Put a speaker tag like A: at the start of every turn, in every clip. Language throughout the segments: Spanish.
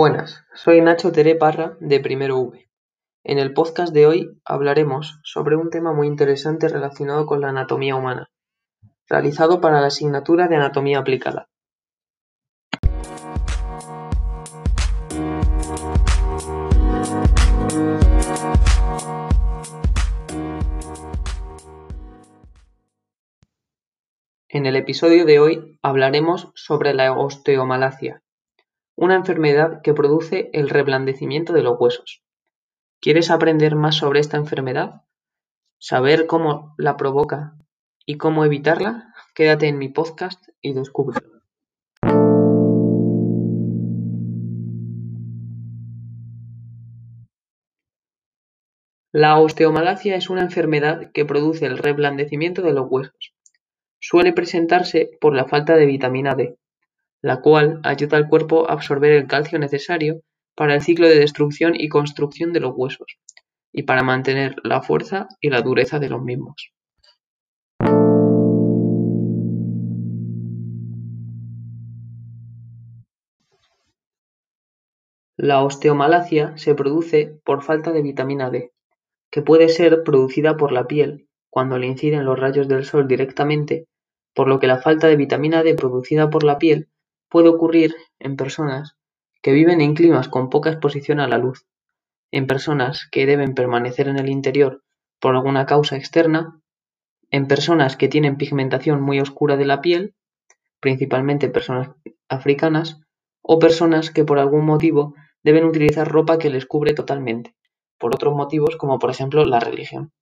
A: Buenas, soy Nacho Teré Parra de Primero V. En el podcast de hoy hablaremos sobre un tema muy interesante relacionado con la anatomía humana, realizado para la asignatura de Anatomía Aplicada. En el episodio de hoy hablaremos sobre la osteomalacia, una enfermedad que produce el reblandecimiento de los huesos. ¿Quieres aprender más sobre esta enfermedad? ¿Saber cómo la provoca y cómo evitarla? Quédate en mi podcast y descúbrelo. La osteomalacia es una enfermedad que produce el reblandecimiento de los huesos. Suele presentarse por la falta de vitamina D, la cual ayuda al cuerpo a absorber el calcio necesario para el ciclo de destrucción y construcción de los huesos, y para mantener la fuerza y la dureza de los mismos. La osteomalacia se produce por falta de vitamina D, que puede ser producida por la piel cuando le inciden los rayos del sol directamente, por lo que la falta de vitamina D producida por la piel puede ocurrir en personas que viven en climas con poca exposición a la luz, en personas que deben permanecer en el interior por alguna causa externa, en personas que tienen pigmentación muy oscura de la piel, principalmente personas africanas, o personas que por algún motivo deben utilizar ropa que les cubre totalmente, por otros motivos como por ejemplo la religión.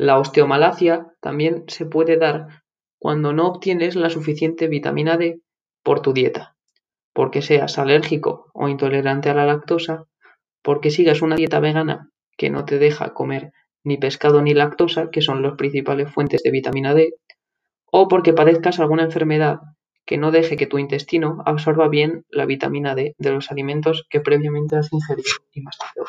A: La osteomalacia también se puede dar cuando no obtienes la suficiente vitamina D por tu dieta, porque seas alérgico o intolerante a la lactosa, porque sigas una dieta vegana que no te deja comer ni pescado ni lactosa, que son las principales fuentes de vitamina D, o porque padezcas alguna enfermedad que no deje que tu intestino absorba bien la vitamina D de los alimentos que previamente has ingerido y masticado.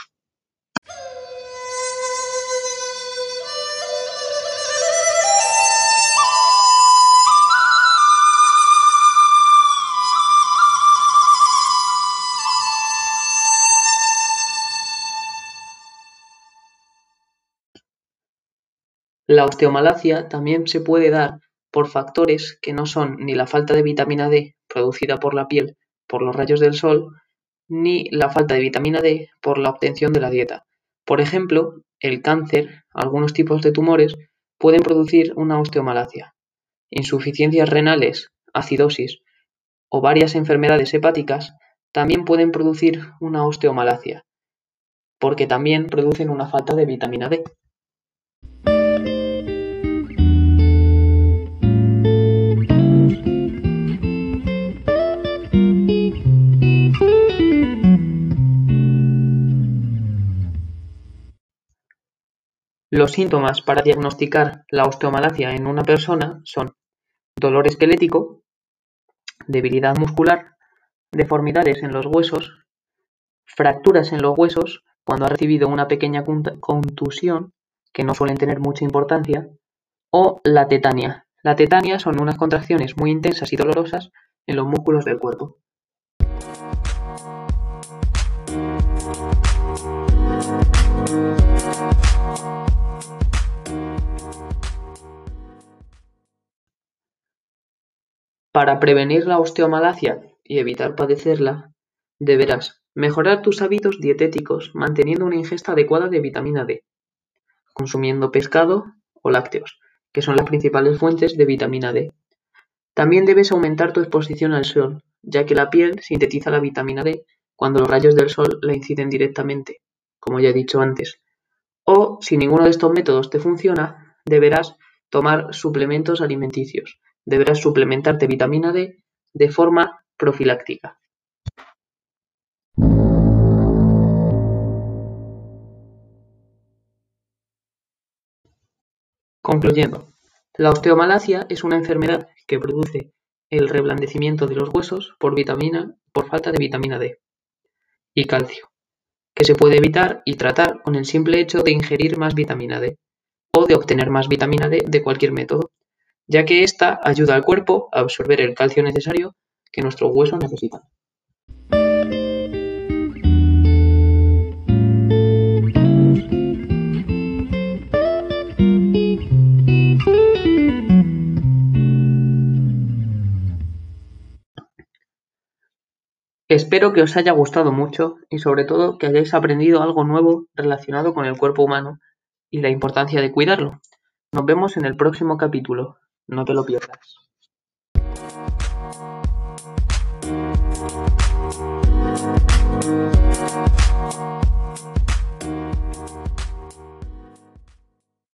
A: La osteomalacia también se puede dar por factores que no son ni la falta de vitamina D producida por la piel por los rayos del sol, ni la falta de vitamina D por la obtención de la dieta. Por ejemplo, el cáncer, algunos tipos de tumores, pueden producir una osteomalacia. Insuficiencias renales, acidosis o varias enfermedades hepáticas también pueden producir una osteomalacia, porque también producen una falta de vitamina D. Los síntomas para diagnosticar la osteomalacia en una persona son dolor esquelético, debilidad muscular, deformidades en los huesos, fracturas en los huesos cuando ha recibido una pequeña contusión, que no suelen tener mucha importancia, o la tetania. La tetania son unas contracciones muy intensas y dolorosas en los músculos del cuerpo. Para prevenir la osteomalacia y evitar padecerla, deberás mejorar tus hábitos dietéticos manteniendo una ingesta adecuada de vitamina D, consumiendo pescado o lácteos, que son las principales fuentes de vitamina D. También debes aumentar tu exposición al sol, ya que la piel sintetiza la vitamina D cuando los rayos del sol la inciden directamente, como ya he dicho antes. O, si ninguno de estos métodos te funciona, deberás tomar suplementos alimenticios, deberás suplementarte vitamina D de forma profiláctica. Concluyendo, la osteomalacia es una enfermedad que produce el reblandecimiento de los huesos por vitamina por falta de vitamina D. y calcio, que se puede evitar y tratar con el simple hecho de ingerir más vitamina D o de obtener más vitamina D de cualquier método, ya que ésta ayuda al cuerpo a absorber el calcio necesario que nuestros huesos necesitan. Espero que os haya gustado mucho y sobre todo que hayáis aprendido algo nuevo relacionado con el cuerpo humano y la importancia de cuidarlo. Nos vemos en el próximo capítulo. No te lo pierdas.